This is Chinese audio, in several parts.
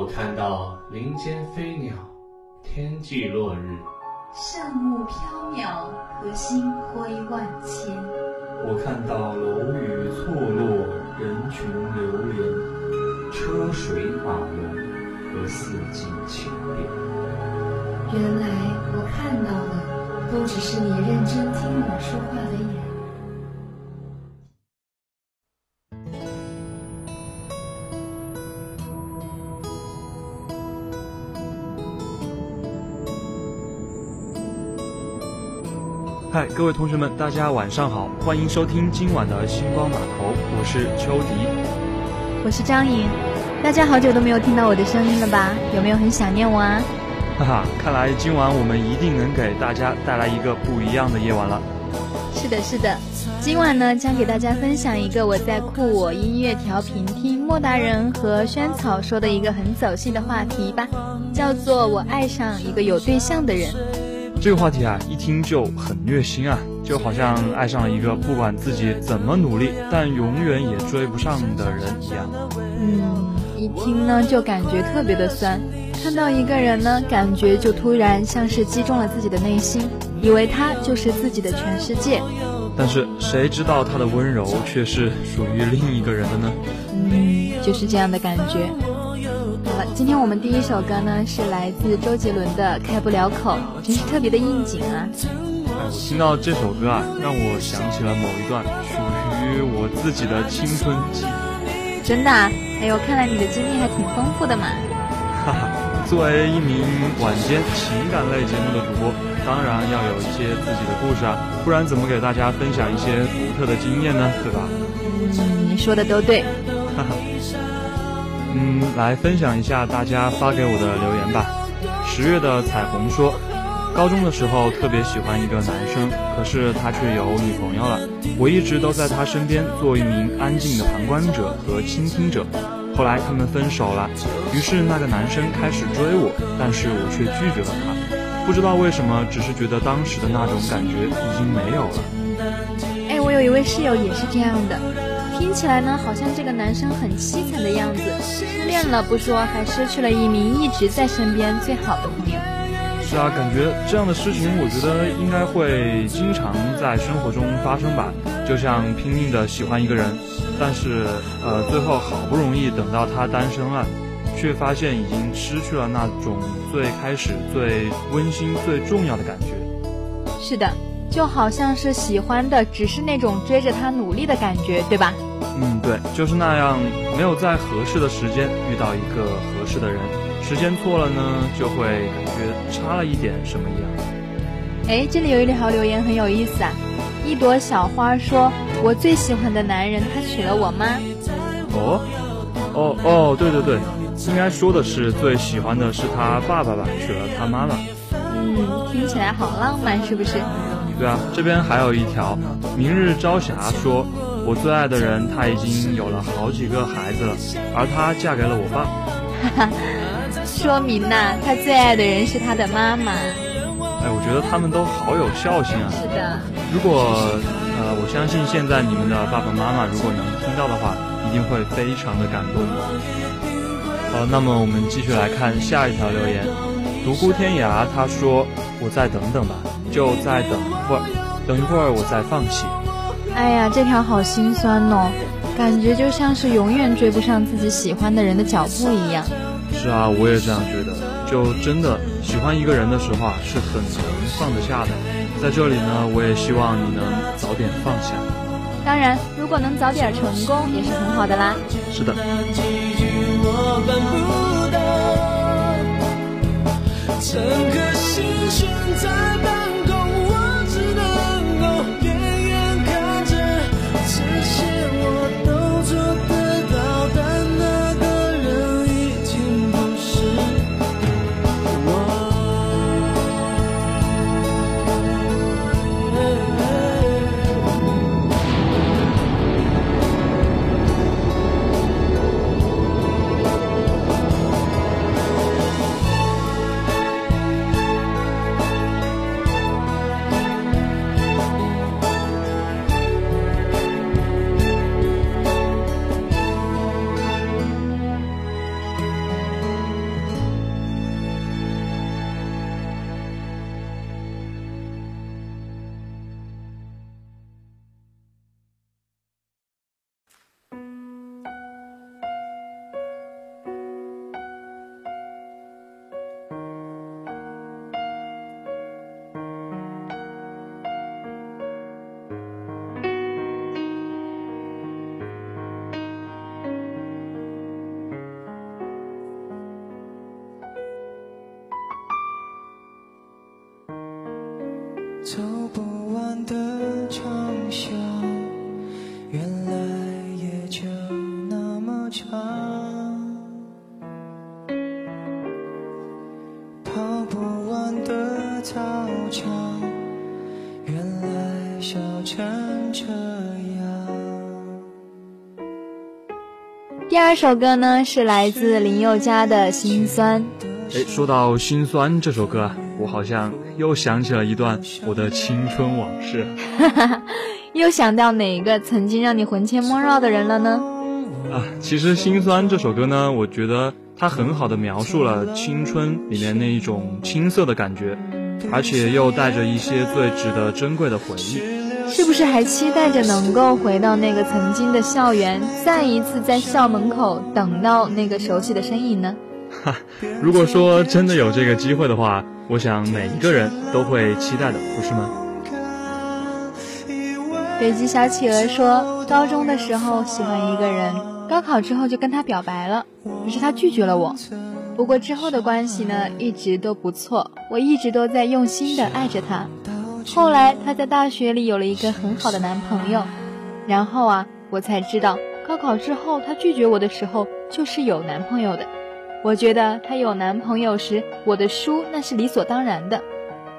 我看到林间飞鸟，天际落日，圣木飘渺，和星辉万千。我看到楼宇错落，人群流连，车水马龙和四季千变。原来我看到的，都只是你认真听我说话的眼。嗨，各位同学们，大家晚上好，欢迎收听今晚的星光码头，我是秋迪，我是张颖，大家好久都没有听到我的声音了吧？有没有很想念我啊？哈哈，看来今晚我们一定能给大家带来一个不一样的夜晚了。是的，是的，今晚呢将给大家分享一个我在酷我音乐调频听莫大人和萱草说的一个很走心的话题吧，叫做我爱上一个有对象的人。这个话题啊，一听就很虐心啊，就好像爱上了一个不管自己怎么努力，但永远也追不上的人一样。嗯，一听呢就感觉特别的酸。看到一个人呢，感觉就突然像是击中了自己的内心，以为他就是自己的全世界。但是谁知道他的温柔却是属于另一个人的呢？嗯，就是这样的感觉。今天我们第一首歌呢是来自周杰伦的《开不了口》，真是特别的应景啊！哎，我听到这首歌啊，让我想起了某一段属于我自己的青春记忆。真的？啊哎呦，看来你的经历还挺丰富的嘛！哈哈，作为一名晚间情感类节目的主播，当然要有一些自己的故事啊，不然怎么给大家分享一些独特的经验呢？对吧？嗯，你说的都对。哈哈。嗯，来分享一下大家发给我的留言吧。十月的彩虹说，高中的时候特别喜欢一个男生，可是他却有女朋友了。我一直都在他身边做一名安静的旁观者和倾听者。后来他们分手了，于是那个男生开始追我，但是我却拒绝了他。不知道为什么，只是觉得当时的那种感觉已经没有了。哎，我有一位室友也是这样的。听起来呢，好像这个男生很凄惨的样子，失恋了不说，还失去了一名一直在身边最好的朋友。是啊，感觉这样的事情，我觉得应该会经常在生活中发生吧。就像拼命的喜欢一个人，但是呃，最后好不容易等到他单身了，却发现已经失去了那种最开始最温馨、最重要的感觉。是的，就好像是喜欢的只是那种追着他努力的感觉，对吧？嗯，对，就是那样，没有在合适的时间遇到一个合适的人，时间错了呢，就会感觉差了一点什么一样。哎，这里有一条留言很有意思啊，一朵小花说：“我最喜欢的男人，他娶了我妈。”哦，哦哦，对对对，应该说的是最喜欢的是他爸爸吧，娶了他妈妈。嗯，听起来好浪漫，是不是？对啊，这边还有一条，明日朝霞说。我最爱的人，他已经有了好几个孩子了，而她嫁给了我爸。哈哈，说明呐，他最爱的人是他的妈妈。哎，我觉得他们都好有孝心啊。是的。如果呃，我相信现在你们的爸爸妈妈如果能听到的话，一定会非常的感动。好，那么我们继续来看下一条留言。独孤天涯他说：“我再等等吧，就再等一会儿，等一会儿我再放弃。”哎呀，这条好心酸哦，感觉就像是永远追不上自己喜欢的人的脚步一样。是啊，我也这样觉得。就真的喜欢一个人的时候啊，是很难放得下的。在这里呢，我也希望你能早点放下。当然，如果能早点成功，也是很好的啦。是的。唱跑不完的操场，原来小成这样。第二首歌呢，是来自林宥嘉的《心酸》，哎，说到《心酸》这首歌，我好像又想起了一段我的青春往事，哈哈哈，又想到哪个曾经让你魂牵梦绕的人了呢？啊，其实《心酸》这首歌呢，我觉得它很好的描述了青春里面那一种青涩的感觉，而且又带着一些最值得珍贵的回忆。是不是还期待着能够回到那个曾经的校园，再一次在校门口等到那个熟悉的身影呢？哈，如果说真的有这个机会的话，我想每一个人都会期待的，不是吗？北极小企鹅说，高中的时候喜欢一个人，高考之后就跟他表白了，可是他拒绝了我。不过之后的关系呢，一直都不错，我一直都在用心的爱着他。后来，他在大学里有了一个很好的男朋友，然后啊，我才知道，高考之后他拒绝我的时候就是有男朋友的。我觉得他有男朋友时，我的输那是理所当然的。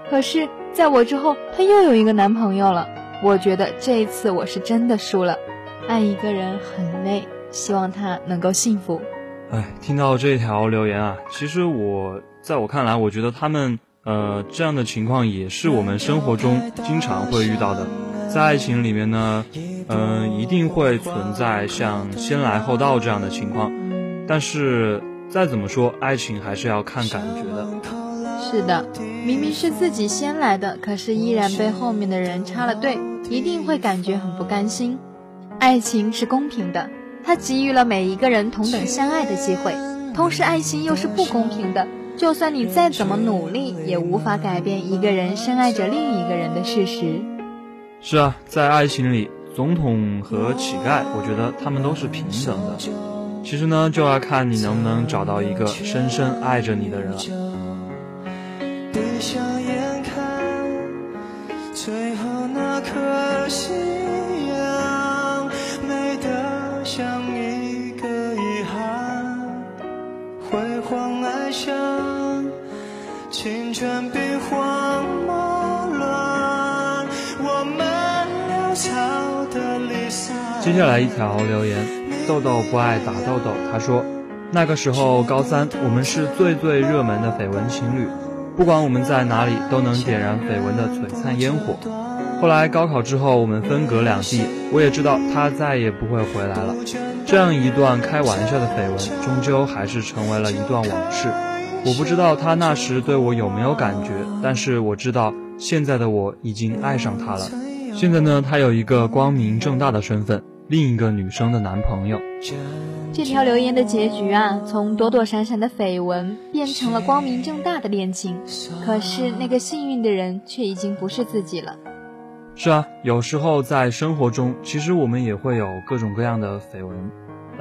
可是，在我之后，他又有一个男朋友了，我觉得这一次我是真的输了。爱一个人很累，希望他能够幸福。哎，听到这条留言啊，其实我在我看来，我觉得他们。呃，这样的情况也是我们生活中经常会遇到的，在爱情里面呢，嗯，一定会存在像先来后到这样的情况，但是再怎么说，爱情还是要看感觉的。是的，明明是自己先来的，可是依然被后面的人插了队，一定会感觉很不甘心。爱情是公平的，它给予了每一个人同等相爱的机会，同时爱情又是不公平的。就算你再怎么努力，也无法改变一个人深爱着另一个人的事实。是啊，在爱情里，总统和乞丐，我觉得他们都是平等的。其实呢，就要看你能不能找到一个深深爱着你的人了。最后那颗夕青春兵荒马乱，我们潦草的离散。接下来一条留言，豆豆不爱打豆豆。他说，那个时候高三，我们是最最热门的绯闻情侣，不管我们在哪里，都能点燃绯闻的璀璨烟火。后来高考之后，我们分隔两地，我也知道他再也不会回来了。这样一段开玩笑的绯闻，终究还是成为了一段往事。我不知道他那时对我有没有感觉，但是我知道现在的我已经爱上他了。现在呢，他有一个光明正大的身份，另一个女生的男朋友。这条留言的结局啊，从躲躲闪闪的绯闻变成了光明正大的恋情。可是那个幸运的人却已经不是自己了。是啊，有时候在生活中，其实我们也会有各种各样的绯闻。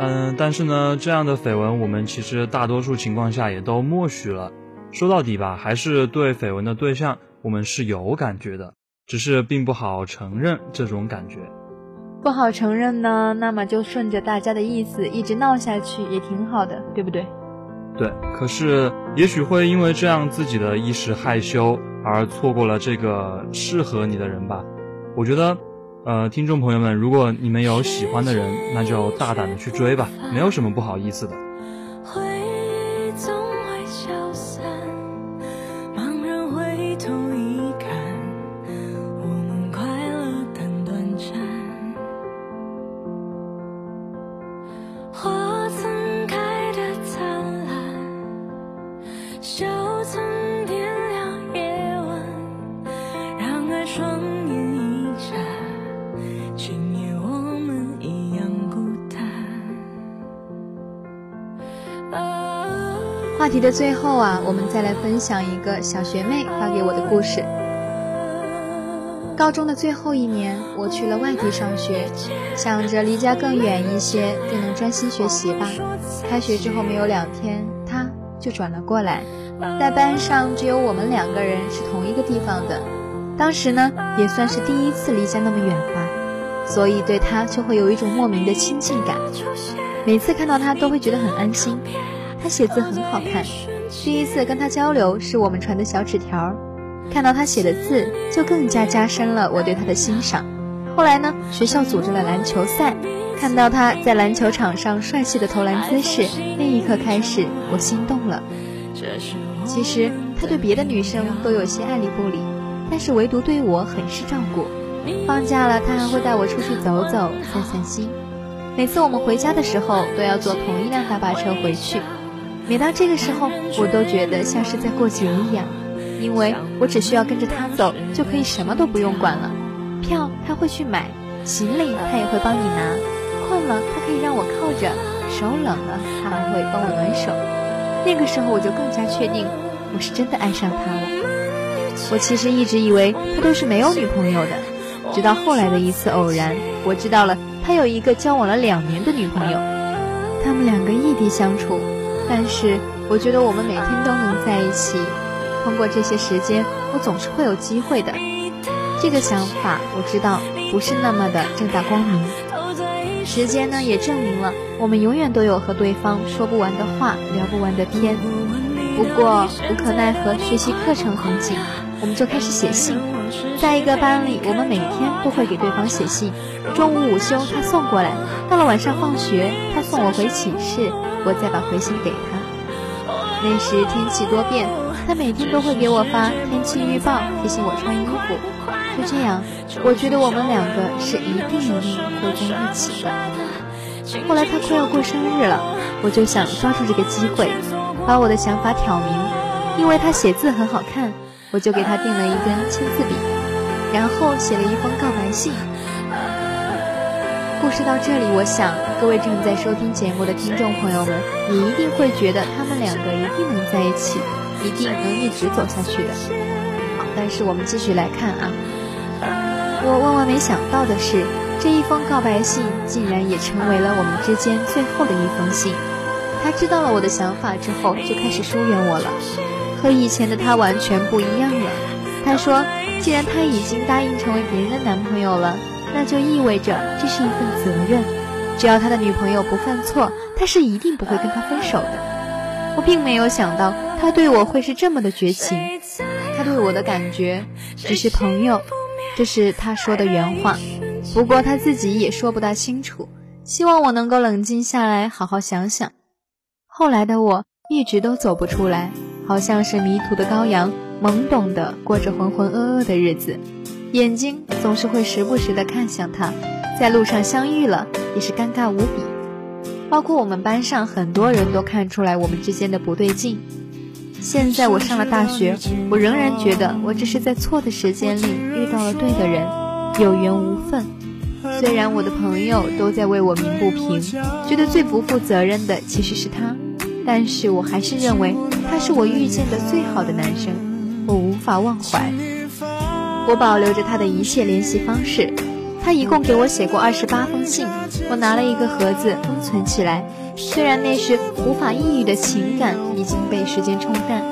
嗯，但是呢，这样的绯闻我们其实大多数情况下也都默许了。说到底吧，还是对绯闻的对象我们是有感觉的，只是并不好承认这种感觉。不好承认呢，那么就顺着大家的意思一直闹下去也挺好的，对不对？对，可是也许会因为这样自己的一时害羞而错过了这个适合你的人吧。我觉得。呃，听众朋友们，如果你们有喜欢的人，那就大胆的去追吧，没有什么不好意思的。花曾开的灿烂，笑曾题的最后啊，我们再来分享一个小学妹发给我的故事。高中的最后一年，我去了外地上学，想着离家更远一些，就能专心学习吧。开学之后没有两天，他就转了过来，在班上只有我们两个人是同一个地方的。当时呢，也算是第一次离家那么远吧，所以对他就会有一种莫名的亲近感。每次看到他，都会觉得很安心。他写字很好看，第一次跟他交流是我们传的小纸条，看到他写的字，就更加加深了我对他的欣赏。后来呢，学校组织了篮球赛，看到他在篮球场上帅气的投篮姿势，那一刻开始，我心动了。其实他对别的女生都有些爱理不理，但是唯独对我很是照顾。放假了，他还会带我出去走走、散散心。每次我们回家的时候，都要坐同一辆大巴车回去。每当这个时候，我都觉得像是在过节一样，因为我只需要跟着他走，就可以什么都不用管了。票他会去买，行李他也会帮你拿。困了，他可以让我靠着；手冷了，他还会帮我暖手。那个时候，我就更加确定，我是真的爱上他了。我其实一直以为他都是没有女朋友的，直到后来的一次偶然，我知道了他有一个交往了两年的女朋友，他们两个异地相处。但是我觉得我们每天都能在一起，通过这些时间，我总是会有机会的。这个想法我知道不是那么的正大光明。时间呢也证明了，我们永远都有和对方说不完的话，聊不完的天。不过无可奈何，学习课程很紧，我们就开始写信。在一个班里，我们每天都会给对方写信。中午午休他送过来，到了晚上放学他送我回寝室。我再把回信给他。那时天气多变，他每天都会给我发天气预报，提醒我穿衣服。就这样，我觉得我们两个是一定一定会在一起的。后来他快要过生日了，我就想抓住这个机会，把我的想法挑明。因为他写字很好看，我就给他订了一根签字笔，然后写了一封告白信。故事到这里，我想各位正在收听节目的听众朋友们，你一定会觉得他们两个一定能在一起，一定能一直走下去的。好，但是我们继续来看啊，我万万没想到的是，这一封告白信竟然也成为了我们之间最后的一封信。他知道了我的想法之后，就开始疏远我了，和以前的他完全不一样了。他说，既然他已经答应成为别人的男朋友了。那就意味着这是一份责任，只要他的女朋友不犯错，他是一定不会跟他分手的。我并没有想到他对我会是这么的绝情，他对我的感觉只是朋友，这是他说的原话。不过他自己也说不大清楚，希望我能够冷静下来，好好想想。后来的我一直都走不出来，好像是迷途的羔羊，懵懂的过着浑浑噩噩的日子。眼睛总是会时不时地看向他，在路上相遇了也是尴尬无比。包括我们班上很多人都看出来我们之间的不对劲。现在我上了大学，我仍然觉得我只是在错的时间里遇到了对的人，有缘无分。虽然我的朋友都在为我鸣不平，觉得最不负责任的其实是他，但是我还是认为是我遇见的最好的男生，我无法忘怀。我保留着他的一切联系方式，他一共给我写过二十八封信，我拿了一个盒子封存起来。虽然那时无法抑郁的情感已经被时间冲淡，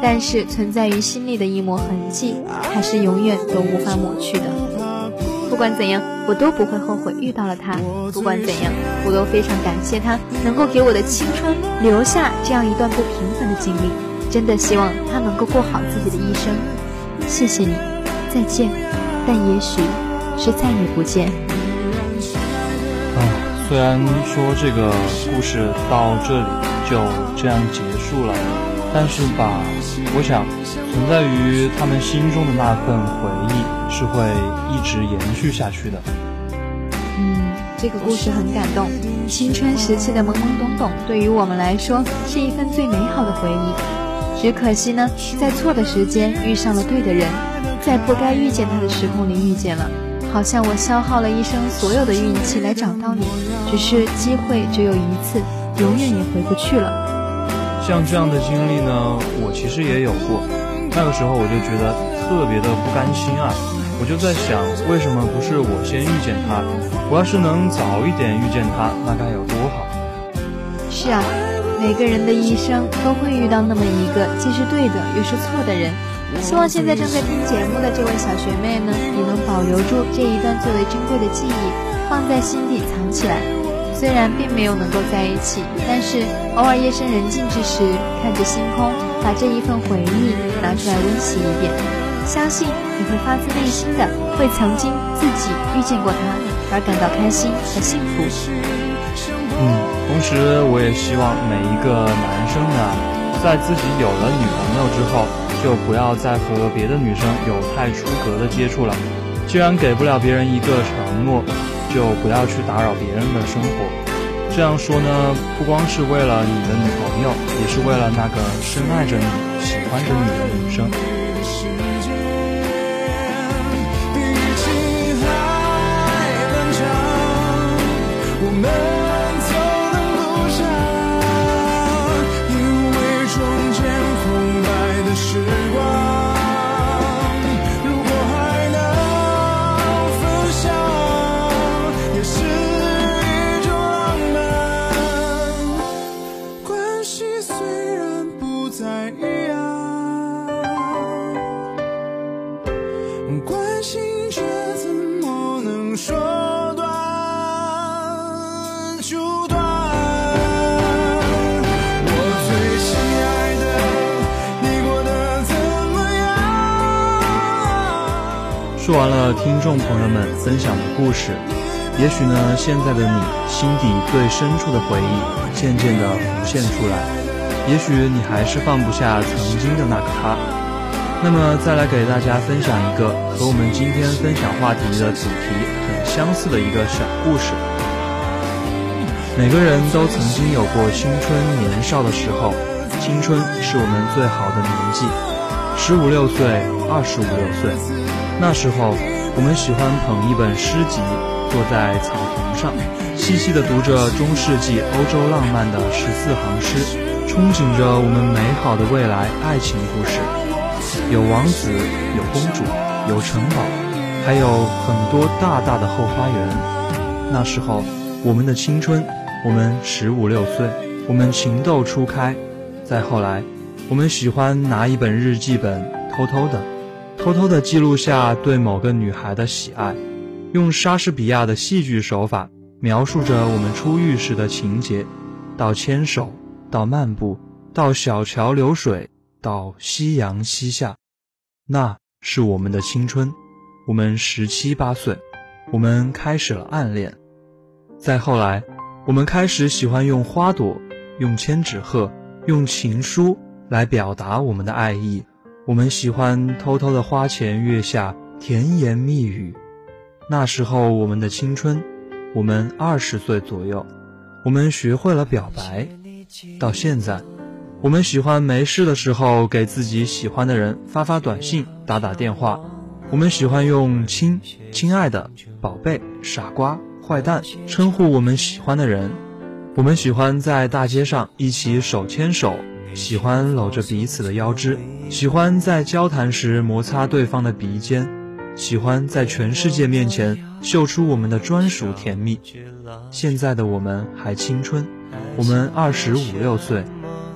但是存在于心里的一抹痕迹，还是永远都无法抹去的。不管怎样，我都不会后悔遇到了他。不管怎样，我都非常感谢他能够给我的青春留下这样一段不平凡的经历。真的希望他能够过好自己的一生。谢谢你。再见，但也许是再也不见。啊，虽然说这个故事到这里就这样结束了，但是吧，我想存在于他们心中的那份回忆是会一直延续下去的。嗯，这个故事很感动。青春时期的懵懵懂懂，对于我们来说是一份最美好的回忆。只可惜呢，在错的时间遇上了对的人。在不该遇见他的时空里遇见了，好像我消耗了一生所有的运气来找到你，只是机会只有一次，永远也回不去了。像这样的经历呢，我其实也有过。那个时候我就觉得特别的不甘心啊，我就在想，为什么不是我先遇见他？我要是能早一点遇见他，那该有多好。是啊，每个人的一生都会遇到那么一个既是对的又是错的人。希望现在正在听节目的这位小学妹呢，也能保留住这一段最为珍贵的记忆，放在心底藏起来。虽然并没有能够在一起，但是偶尔夜深人静之时，看着星空，把这一份回忆拿出来温习一遍，相信你会发自内心的为曾经自己遇见过他。而感到开心和幸福。嗯，同时我也希望每一个男生呢，在自己有了女朋友之后，就不要再和别的女生有太出格的接触了。既然给不了别人一个承诺，就不要去打扰别人的生活。这样说呢，不光是为了你的女朋友，也是为了那个深爱着你、喜欢着你的女生。众朋友们分享的故事，也许呢，现在的你心底最深处的回忆渐渐地浮现出来，也许你还是放不下曾经的那个他。那么，再来给大家分享一个和我们今天分享话题的主题很相似的一个小故事。每个人都曾经有过青春年少的时候，青春是我们最好的年纪，十五六岁，二十五六岁。那时候，我们喜欢捧一本诗集，坐在草坪上，细细地读着中世纪欧洲浪漫的十四行诗，憧憬着我们美好的未来爱情故事。有王子，有公主，有城堡，还有很多大大的后花园。那时候，我们的青春，我们十五六岁，我们情窦初开。再后来，我们喜欢拿一本日记本，偷偷的。偷偷地记录下对某个女孩的喜爱，用莎士比亚的戏剧手法描述着我们初遇时的情节，到牵手，到漫步，到小桥流水，到夕阳西下，那是我们的青春。我们十七八岁，我们开始了暗恋。再后来，我们开始喜欢用花朵、用千纸鹤、用情书来表达我们的爱意。我们喜欢偷偷的花前月下甜言蜜语，那时候我们的青春，我们二十岁左右，我们学会了表白。到现在，我们喜欢没事的时候给自己喜欢的人发发短信、打打电话。我们喜欢用亲、亲爱的、宝贝、傻瓜、坏蛋称呼我们喜欢的人。我们喜欢在大街上一起手牵手。喜欢搂着彼此的腰肢，喜欢在交谈时摩擦对方的鼻尖，喜欢在全世界面前秀出我们的专属甜蜜。现在的我们还青春，我们二十五六岁，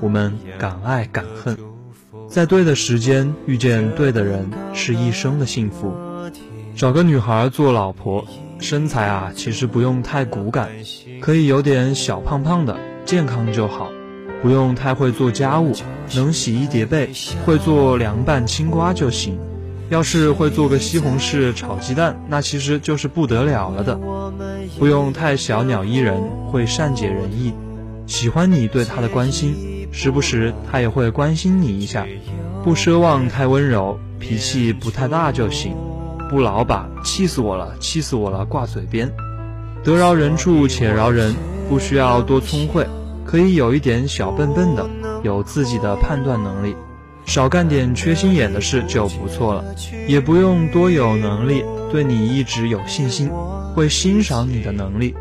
我们敢爱敢恨，在对的时间遇见对的人是一生的幸福。找个女孩做老婆，身材啊其实不用太骨感，可以有点小胖胖的，健康就好。不用太会做家务，能洗衣叠被，会做凉拌青瓜就行。要是会做个西红柿炒鸡蛋，那其实就是不得了了的。不用太小鸟依人，会善解人意，喜欢你对他的关心，时不时他也会关心你一下。不奢望太温柔，脾气不太大就行。不老把气死我了，气死我了挂嘴边。得饶人处且饶人，不需要多聪慧。可以有一点小笨笨的，有自己的判断能力，少干点缺心眼的事就不错了。也不用多有能力，对你一直有信心，会欣赏你的能力，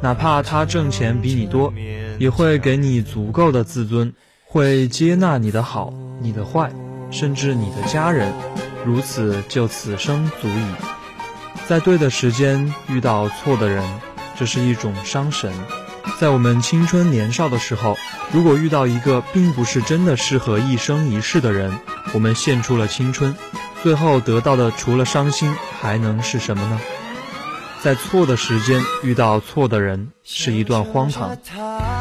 哪怕他挣钱比你多，也会给你足够的自尊，会接纳你的好、你的坏，甚至你的家人，如此就此生足矣。在对的时间遇到错的人，这是一种伤神。在我们青春年少的时候，如果遇到一个并不是真的适合一生一世的人，我们献出了青春，最后得到的除了伤心还能是什么呢？在错的时间遇到错的人是一段荒唐，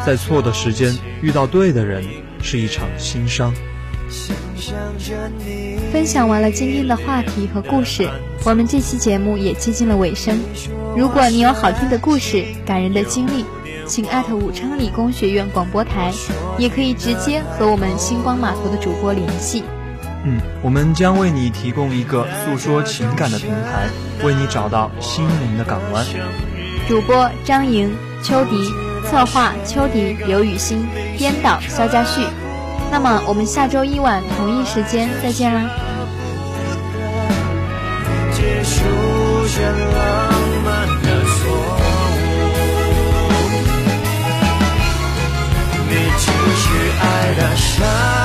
在错的时间遇到对的人是一场心伤。分享完了今天的话题和故事，我们这期节目也接近了尾声。如果你有好听的故事、感人的经历，请艾特武昌理工学院广播台，也可以直接和我们星光码头的主播联系。嗯，我们将为你提供一个诉说情感的平台，为你找到心灵的港湾。主播张莹、秋迪，策划秋迪、刘雨欣，编导肖家旭。那么我们下周一晚同一时间再见啦。结束爱